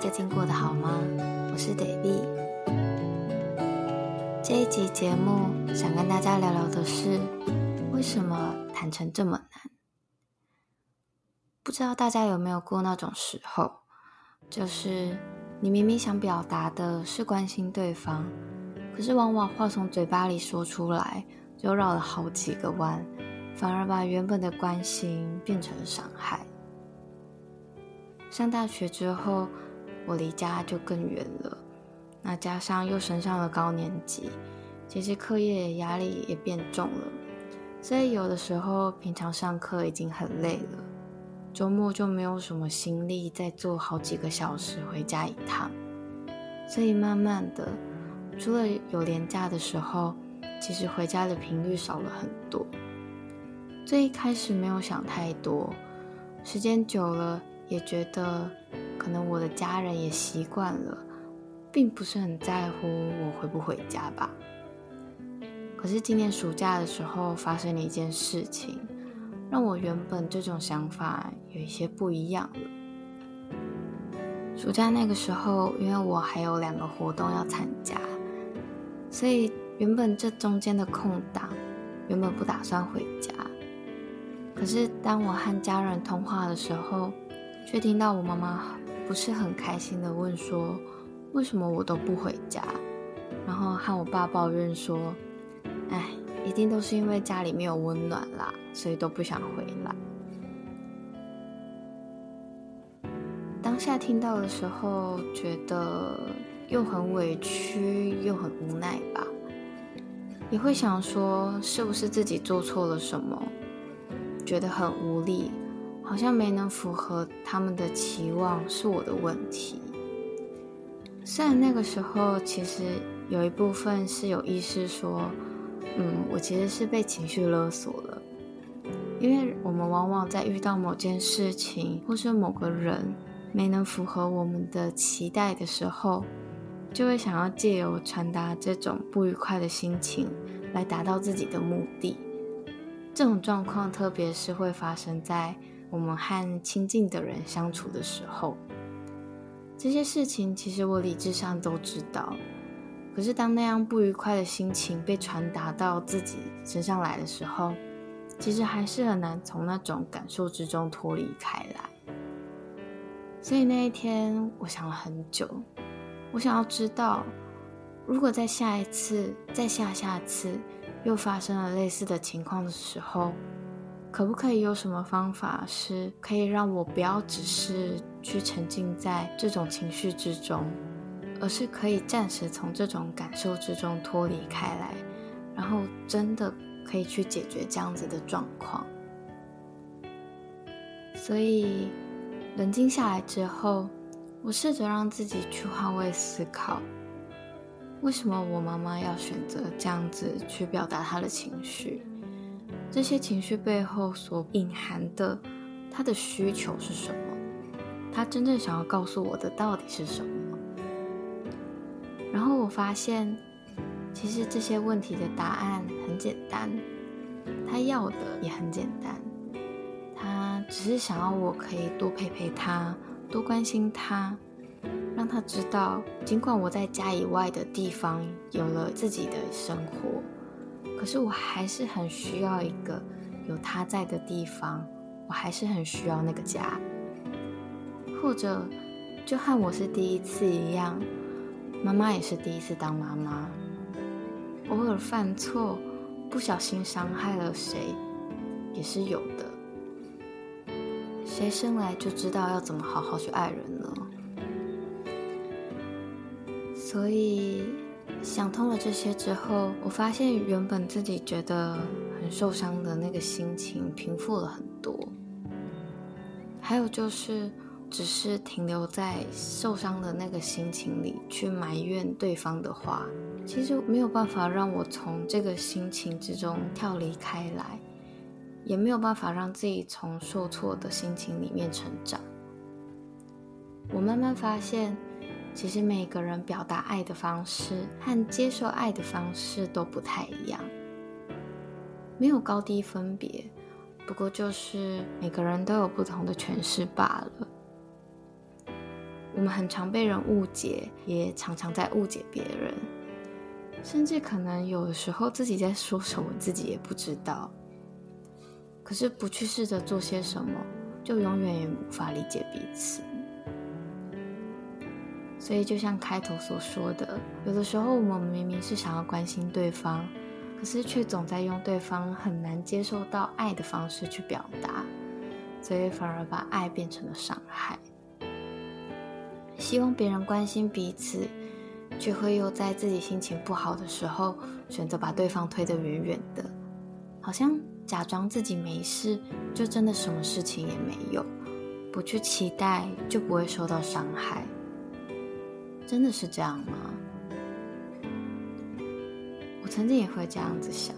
最近过得好吗？我是 David。这一集节目想跟大家聊聊的是，为什么坦诚这么难？不知道大家有没有过那种时候，就是你明明想表达的是关心对方，可是往往话从嘴巴里说出来，就绕了好几个弯，反而把原本的关心变成了伤害。上大学之后，我离家就更远了，那加上又升上了高年级，其实课业压力也变重了，所以有的时候平常上课已经很累了。周末就没有什么心力再坐好几个小时回家一趟，所以慢慢的，除了有廉假的时候，其实回家的频率少了很多。最一开始没有想太多，时间久了也觉得，可能我的家人也习惯了，并不是很在乎我回不回家吧。可是今年暑假的时候发生了一件事情。让我原本这种想法有一些不一样了。暑假那个时候，因为我还有两个活动要参加，所以原本这中间的空档，原本不打算回家。可是当我和家人通话的时候，却听到我妈妈不是很开心的问说：“为什么我都不回家？”然后和我爸抱怨说：“哎。”一定都是因为家里没有温暖啦，所以都不想回来。当下听到的时候，觉得又很委屈，又很无奈吧。也会想说，是不是自己做错了什么，觉得很无力，好像没能符合他们的期望，是我的问题。虽然那个时候，其实有一部分是有意识说。嗯，我其实是被情绪勒索了，因为我们往往在遇到某件事情或是某个人没能符合我们的期待的时候，就会想要借由传达这种不愉快的心情来达到自己的目的。这种状况特别是会发生在我们和亲近的人相处的时候。这些事情其实我理智上都知道。可是，当那样不愉快的心情被传达到自己身上来的时候，其实还是很难从那种感受之中脱离开来。所以那一天，我想了很久，我想要知道，如果在下一次、再下下次又发生了类似的情况的时候，可不可以有什么方法是可以让我不要只是去沉浸在这种情绪之中？而是可以暂时从这种感受之中脱离开来，然后真的可以去解决这样子的状况。所以冷静下来之后，我试着让自己去换位思考：为什么我妈妈要选择这样子去表达她的情绪？这些情绪背后所隐含的，他的需求是什么？他真正想要告诉我的到底是什么？然后我发现，其实这些问题的答案很简单，他要的也很简单，他只是想要我可以多陪陪他，多关心他，让他知道，尽管我在家以外的地方有了自己的生活，可是我还是很需要一个有他在的地方，我还是很需要那个家，或者就和我是第一次一样。妈妈也是第一次当妈妈，偶尔犯错，不小心伤害了谁，也是有的。谁生来就知道要怎么好好去爱人呢？所以想通了这些之后，我发现原本自己觉得很受伤的那个心情平复了很多。还有就是。只是停留在受伤的那个心情里去埋怨对方的话，其实没有办法让我从这个心情之中跳离开来，也没有办法让自己从受挫的心情里面成长。我慢慢发现，其实每个人表达爱的方式和接受爱的方式都不太一样，没有高低分别，不过就是每个人都有不同的诠释罢了。我们很常被人误解，也常常在误解别人，甚至可能有的时候自己在说什么，自己也不知道。可是不去试着做些什么，就永远也无法理解彼此。所以，就像开头所说的，有的时候我们明明是想要关心对方，可是却总在用对方很难接受到爱的方式去表达，所以反而把爱变成了伤害。希望别人关心彼此，却会又在自己心情不好的时候选择把对方推得远远的，好像假装自己没事，就真的什么事情也没有。不去期待，就不会受到伤害。真的是这样吗？我曾经也会这样子想，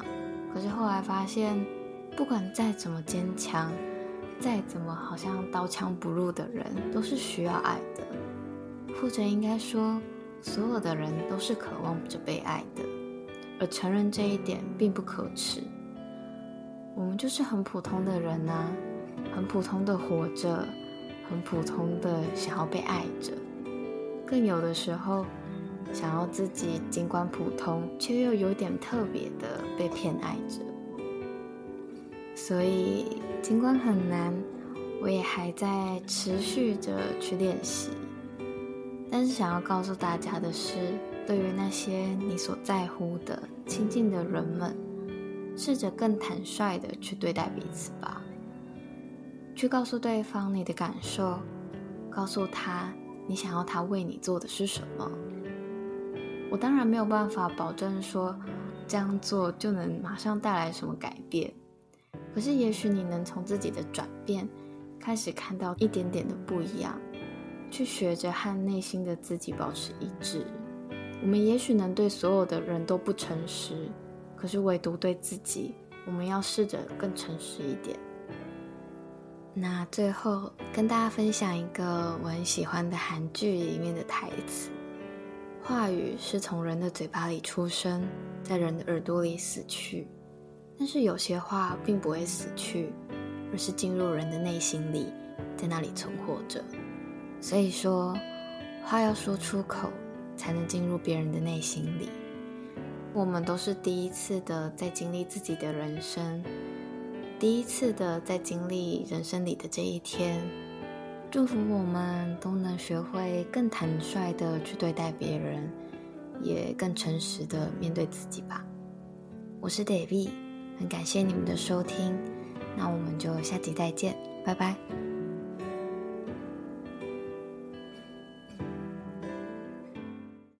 可是后来发现，不管再怎么坚强，再怎么好像刀枪不入的人，都是需要爱的。或者应该说，所有的人都是渴望着被爱的，而承认这一点并不可耻。我们就是很普通的人啊，很普通的活着，很普通的想要被爱着，更有的时候想要自己尽管普通，却又有点特别的被偏爱着。所以尽管很难，我也还在持续着去练习。但是想要告诉大家的是，对于那些你所在乎的亲近的人们，试着更坦率的去对待彼此吧。去告诉对方你的感受，告诉他你想要他为你做的是什么。我当然没有办法保证说这样做就能马上带来什么改变，可是也许你能从自己的转变开始看到一点点的不一样。去学着和内心的自己保持一致。我们也许能对所有的人都不诚实，可是唯独对自己，我们要试着更诚实一点。那最后跟大家分享一个我很喜欢的韩剧里面的台词：话语是从人的嘴巴里出生，在人的耳朵里死去，但是有些话并不会死去，而是进入人的内心里，在那里存活着。所以说，话要说出口，才能进入别人的内心里。我们都是第一次的在经历自己的人生，第一次的在经历人生里的这一天。祝福我们都能学会更坦率的去对待别人，也更诚实的面对自己吧。我是 David，很感谢你们的收听，那我们就下集再见，拜拜。